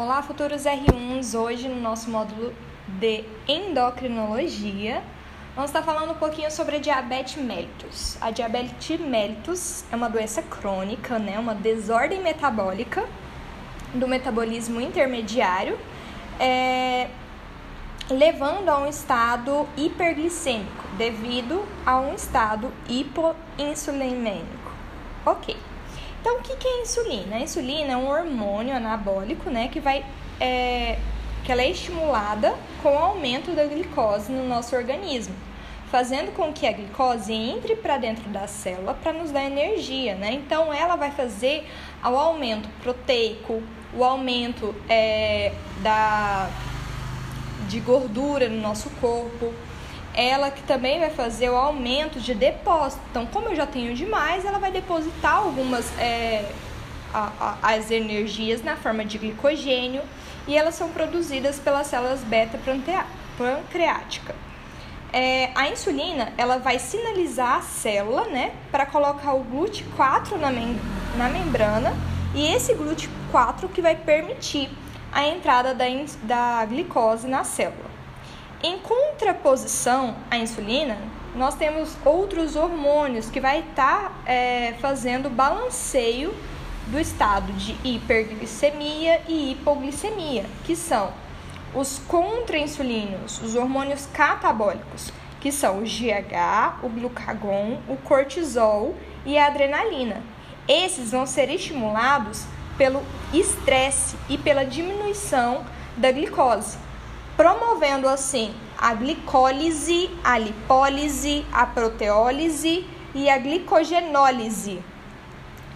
Olá, futuros R1s! Hoje, no nosso módulo de endocrinologia, vamos estar falando um pouquinho sobre a diabetes mellitus. A diabetes mellitus é uma doença crônica, né? uma desordem metabólica do metabolismo intermediário, é... levando a um estado hiperglicêmico, devido a um estado hipoinsulinêmico. Ok. Então, o que é a insulina? A insulina é um hormônio anabólico, né, que vai é, que ela é estimulada com o aumento da glicose no nosso organismo, fazendo com que a glicose entre para dentro da célula para nos dar energia, né? Então, ela vai fazer o aumento proteico, o aumento é, da de gordura no nosso corpo, ela que também vai fazer o aumento de depósito. Então, como eu já tenho demais, ela vai depositar algumas é, a, a, as energias na forma de glicogênio e elas são produzidas pelas células beta pancreática. É, a insulina ela vai sinalizar a célula, né, para colocar o GLUT4 na, mem na membrana e esse GLUT4 que vai permitir a entrada da, da glicose na célula. Em contraposição à insulina, nós temos outros hormônios que vai estar tá, é, fazendo balanceio do estado de hiperglicemia e hipoglicemia, que são os contrainsulinos, os hormônios catabólicos, que são o GH, o glucagon, o cortisol e a adrenalina. Esses vão ser estimulados pelo estresse e pela diminuição da glicose promovendo assim a glicólise, a lipólise, a proteólise e a glicogenólise,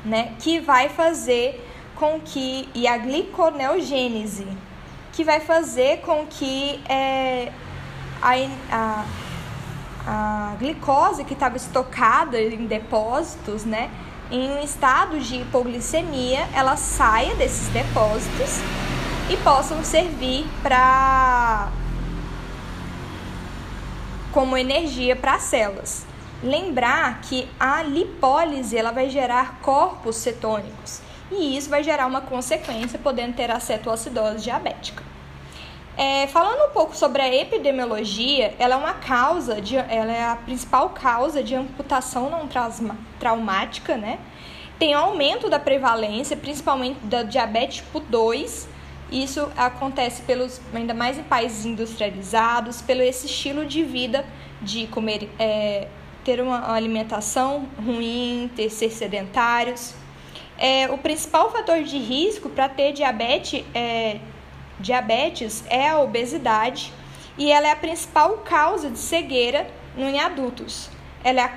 né? Que vai fazer com que e a gliconeogênese, que vai fazer com que é, a, a, a glicose que estava estocada em depósitos, né? Em um estado de hipoglicemia, ela saia desses depósitos e possam servir para como energia para as células. Lembrar que a lipólise ela vai gerar corpos cetônicos e isso vai gerar uma consequência, podendo ter a diabética. É, falando um pouco sobre a epidemiologia, ela é uma causa, de, ela é a principal causa de amputação não traumática, né? Tem aumento da prevalência, principalmente da diabetes tipo 2 isso acontece pelos ainda mais em países industrializados, pelo esse estilo de vida de comer, é, ter uma alimentação ruim, ter ser sedentários. É, o principal fator de risco para ter diabetes é, diabetes é a obesidade e ela é a principal causa de cegueira em adultos. Ela é a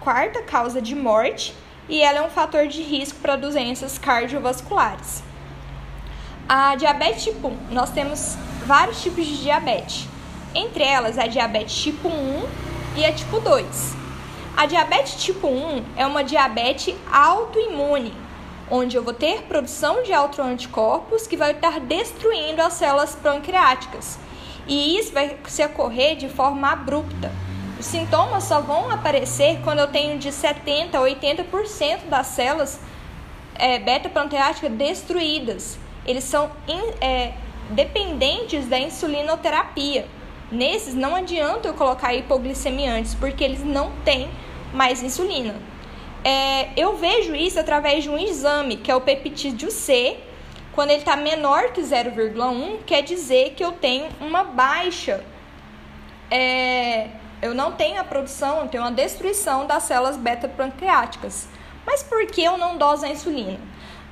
quarta causa de morte e ela é um fator de risco para doenças cardiovasculares. A diabetes tipo 1, nós temos vários tipos de diabetes. Entre elas, a diabetes tipo 1 e a tipo 2. A diabetes tipo 1 é uma diabetes autoimune, onde eu vou ter produção de autoanticorpos que vai estar destruindo as células pancreáticas. E isso vai se ocorrer de forma abrupta. Os sintomas só vão aparecer quando eu tenho de 70% a 80% das células é, beta-pancreáticas destruídas eles são é, dependentes da insulinoterapia. Nesses não adianta eu colocar hipoglicemia antes, porque eles não têm mais insulina. É, eu vejo isso através de um exame, que é o peptídeo C. Quando ele está menor que 0,1, quer dizer que eu tenho uma baixa. É, eu não tenho a produção, eu tenho uma destruição das células beta-pancreáticas. Mas por que eu não doso a insulina?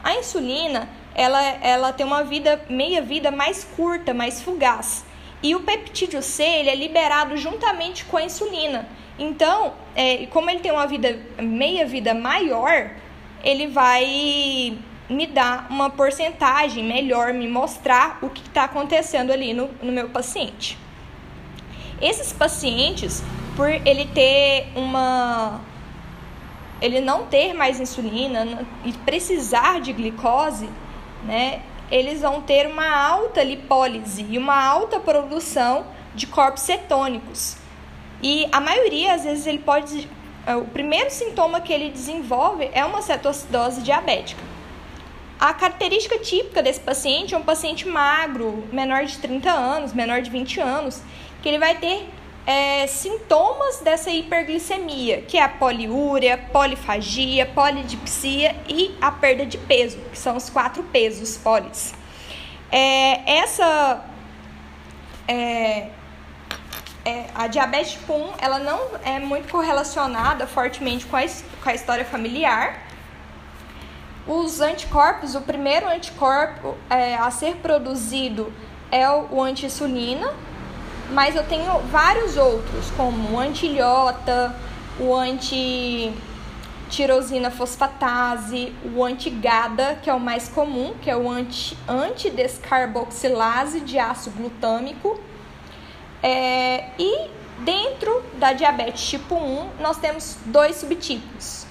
A insulina ela, ela tem uma vida, meia-vida mais curta, mais fugaz. E o peptídeo C ele é liberado juntamente com a insulina. Então, é, como ele tem uma vida meia-vida maior, ele vai me dar uma porcentagem melhor, me mostrar o que está acontecendo ali no, no meu paciente. Esses pacientes, por ele ter uma ele não ter mais insulina e precisar de glicose, né, eles vão ter uma alta lipólise e uma alta produção de corpos cetônicos. E a maioria, às vezes, ele pode. É, o primeiro sintoma que ele desenvolve é uma cetoacidose diabética. A característica típica desse paciente é um paciente magro, menor de 30 anos, menor de 20 anos, que ele vai ter é, sintomas dessa hiperglicemia, que é a poliúria, polifagia, polidipsia e a perda de peso, que são os quatro pesos polis. É, essa é, é, a diabetes tipo 1 ela não é muito correlacionada fortemente com a, com a história familiar. Os anticorpos, o primeiro anticorpo é, a ser produzido é o, o anti-insulina, mas eu tenho vários outros, como o antilhota, o anti-tirosina fosfatase, o anti-GADA, que é o mais comum, que é o anti-descarboxilase de ácido glutâmico. É, e dentro da diabetes tipo 1, nós temos dois subtipos.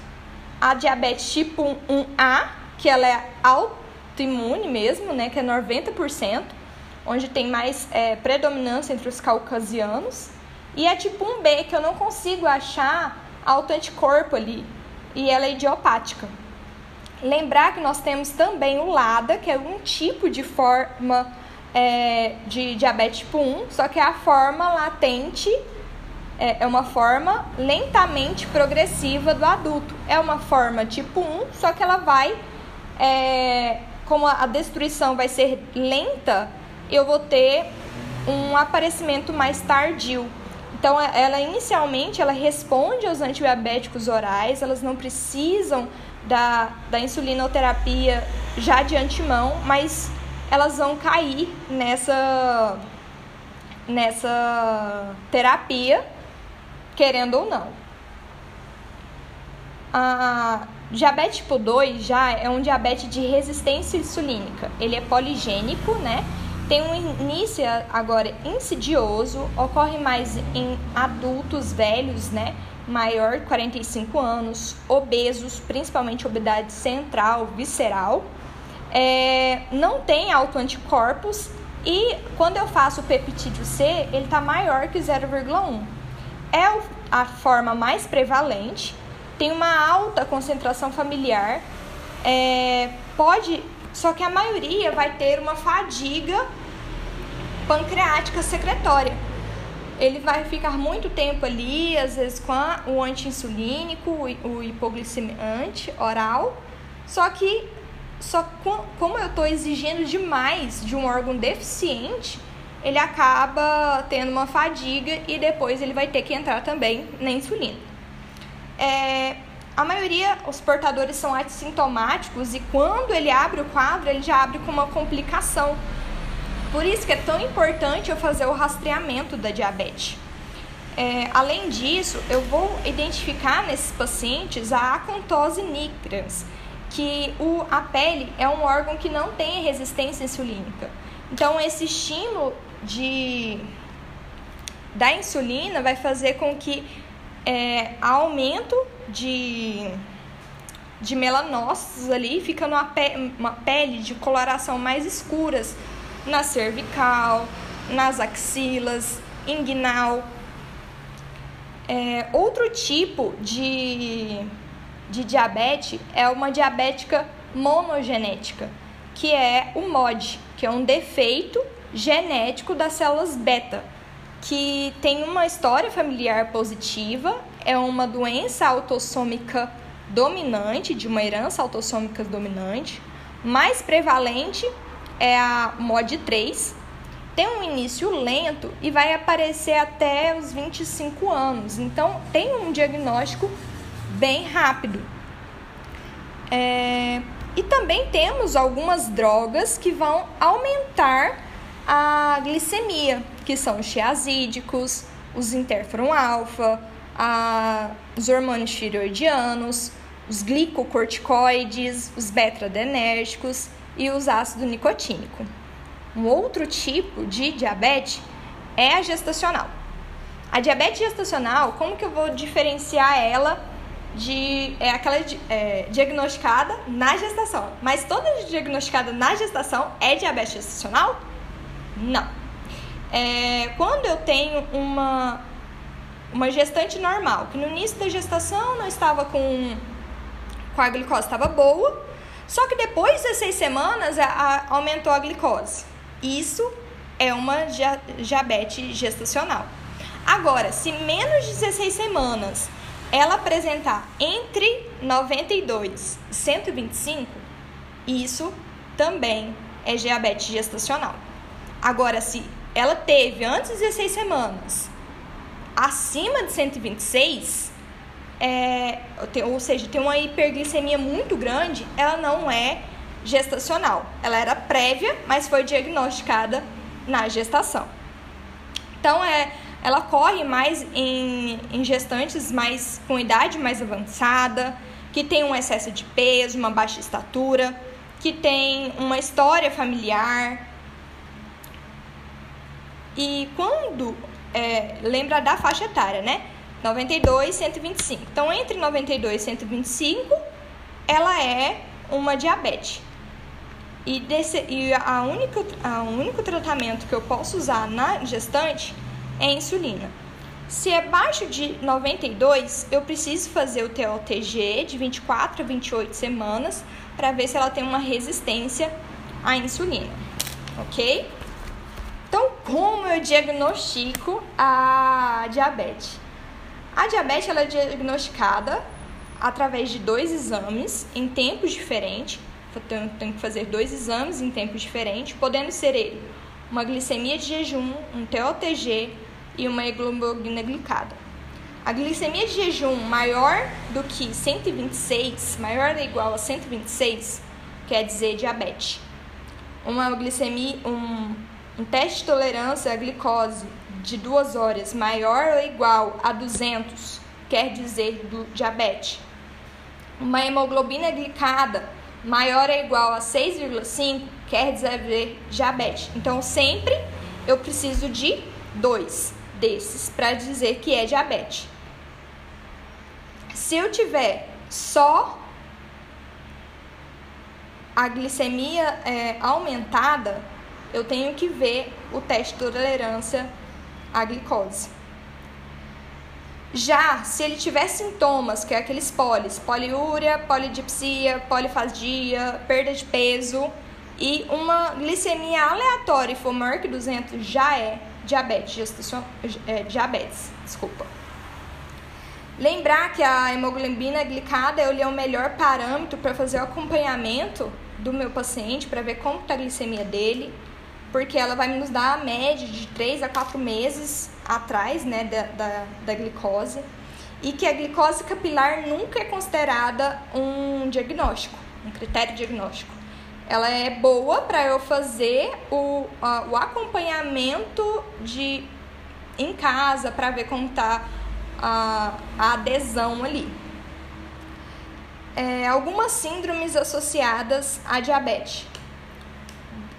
A diabetes tipo 1A, que ela é autoimune mesmo, né, que é 90%, onde tem mais é, predominância entre os caucasianos. E é tipo 1B, que eu não consigo achar autoanticorpo ali, e ela é idiopática. Lembrar que nós temos também o LADA, que é um tipo de forma é, de diabetes tipo 1, só que é a forma latente, é, é uma forma lentamente progressiva do adulto. É uma forma tipo 1, só que ela vai, é, como a destruição vai ser lenta, eu vou ter um aparecimento mais tardio. Então, é, ela inicialmente ela responde aos antidiabéticos orais, elas não precisam da, da insulinoterapia já de antemão, mas elas vão cair nessa, nessa terapia, querendo ou não. A diabetes tipo 2 já é um diabetes de resistência insulínica. Ele é poligênico, né? Tem um início agora insidioso, ocorre mais em adultos velhos, né? Maior de 45 anos, obesos, principalmente obesidade central, visceral. É, não tem autoanticorpos e quando eu faço o peptídeo C, ele está maior que 0,1. É a forma mais prevalente, tem uma alta concentração familiar, é, pode só que a maioria vai ter uma fadiga pancreática secretória. Ele vai ficar muito tempo ali, às vezes com a, o anti-insulínico, o hipoglicemiante oral. Só que, só com, como eu estou exigindo demais de um órgão deficiente, ele acaba tendo uma fadiga e depois ele vai ter que entrar também na insulina. É, a maioria, os portadores são assintomáticos e quando ele abre o quadro, ele já abre com uma complicação. Por isso que é tão importante eu fazer o rastreamento da diabetes. É, além disso, eu vou identificar nesses pacientes a acontose nigrans, que o, a pele é um órgão que não tem resistência insulínica. Então, esse estímulo de, da insulina vai fazer com que é, aumento de, de melanócitos ali, fica numa pe uma pele de coloração mais escuras na cervical, nas axilas, inguinal. É, outro tipo de, de diabetes é uma diabética monogenética, que é o MOD, que é um defeito genético das células beta, que tem uma história familiar positiva, é uma doença autossômica dominante, de uma herança autossômica dominante, mais prevalente é a MOD 3, tem um início lento e vai aparecer até os 25 anos. Então, tem um diagnóstico bem rápido. É... E também temos algumas drogas que vão aumentar a glicemia, que são os tiazídicos, os interferon alfa, a, os hormônios tireoidianos, os glicocorticoides, os beta-adrenérgicos e os ácido nicotínico. Um outro tipo de diabetes é a gestacional. A diabetes gestacional, como que eu vou diferenciar ela de é aquela é, diagnosticada na gestação? Mas toda diagnosticada na gestação é diabetes gestacional? Não. É, quando eu tenho uma, uma gestante normal, que no início da gestação não estava com, com a glicose estava boa, Só que depois de 16 semanas a, a, aumentou a glicose. Isso é uma dia, diabetes gestacional. Agora, se menos de 16 semanas ela apresentar entre 92 e 125, isso também é diabetes gestacional. Agora, se ela teve antes de 16 semanas acima de 126, é, ou seja, tem uma hiperglicemia muito grande, ela não é gestacional. Ela era prévia, mas foi diagnosticada na gestação. Então, é, ela corre mais em, em gestantes mais com idade mais avançada, que tem um excesso de peso, uma baixa estatura, que tem uma história familiar. E quando é, lembra da faixa etária, né? 92 e 125. Então, entre 92 e 125, ela é uma diabetes. E, desse, e a único, a único tratamento que eu posso usar na gestante é insulina. Se é baixo de 92, eu preciso fazer o TOTG de 24 a 28 semanas para ver se ela tem uma resistência à insulina, ok? Então, como eu diagnostico a diabetes? A diabetes ela é diagnosticada através de dois exames em tempos diferentes. Eu tenho que fazer dois exames em tempos diferentes, podendo ser ele uma glicemia de jejum, um TOTG e uma hemoglobina glicada. A glicemia de jejum maior do que 126, maior ou igual a 126, quer dizer diabetes. Uma glicemia, um um teste de tolerância à glicose de duas horas maior ou igual a 200 quer dizer do diabetes. Uma hemoglobina glicada maior ou igual a 6,5 quer dizer diabetes. Então, sempre eu preciso de dois desses para dizer que é diabetes. Se eu tiver só a glicemia é, aumentada, eu tenho que ver o teste de tolerância à glicose. Já se ele tiver sintomas, que é aqueles polis, poliúria, polidipsia, polifagia, perda de peso e uma glicemia aleatória e for maior que 200, já é diabetes, é, diabetes, desculpa. Lembrar que a hemoglobina glicada é o melhor parâmetro para fazer o acompanhamento do meu paciente, para ver como está a glicemia dele, porque ela vai nos dar a média de 3 a 4 meses atrás né, da, da, da glicose e que a glicose capilar nunca é considerada um diagnóstico, um critério diagnóstico. Ela é boa para eu fazer o, a, o acompanhamento de em casa para ver como está a, a adesão ali. É, algumas síndromes associadas à diabetes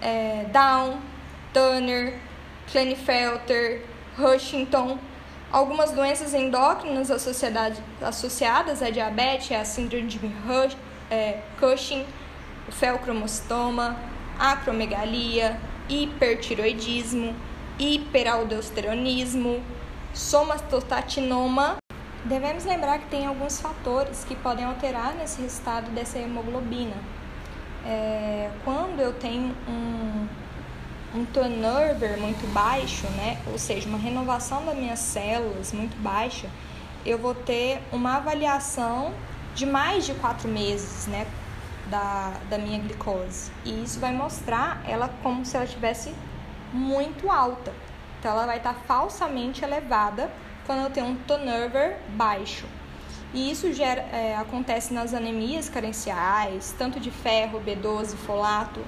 é, Down, Turner, Klinefelter, Huntington. Algumas doenças endócrinas associadas à diabetes é a síndrome de é, Cushing, o felcromostoma, acromegalia, hipertiroidismo, hiperaldosteronismo, somatostatinoma. Devemos lembrar que tem alguns fatores que podem alterar nesse resultado dessa hemoglobina é, quando eu tenho um, um turnover muito baixo, né, ou seja, uma renovação das minhas células muito baixa, eu vou ter uma avaliação de mais de quatro meses, né, da, da minha glicose. E isso vai mostrar ela como se ela estivesse muito alta. Então, ela vai estar falsamente elevada quando eu tenho um turnover baixo. E isso gera, é, acontece nas anemias carenciais, tanto de ferro, B12, folato,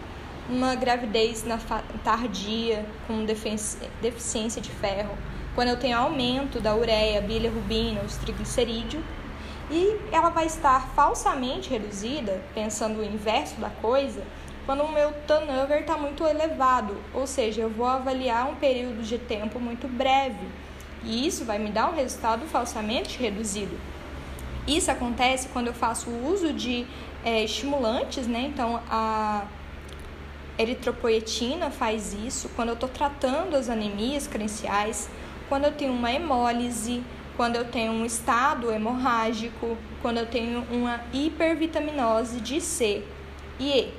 uma gravidez na tardia com deficiência de ferro, quando eu tenho aumento da ureia, bilirrubina, os triglicerídeos, e ela vai estar falsamente reduzida, pensando o inverso da coisa, quando o meu turnover está muito elevado, ou seja, eu vou avaliar um período de tempo muito breve, e isso vai me dar um resultado falsamente reduzido. Isso acontece quando eu faço uso de é, estimulantes, né? Então, a eritropoetina faz isso quando eu estou tratando as anemias credenciais, quando eu tenho uma hemólise, quando eu tenho um estado hemorrágico, quando eu tenho uma hipervitaminose de C. IE.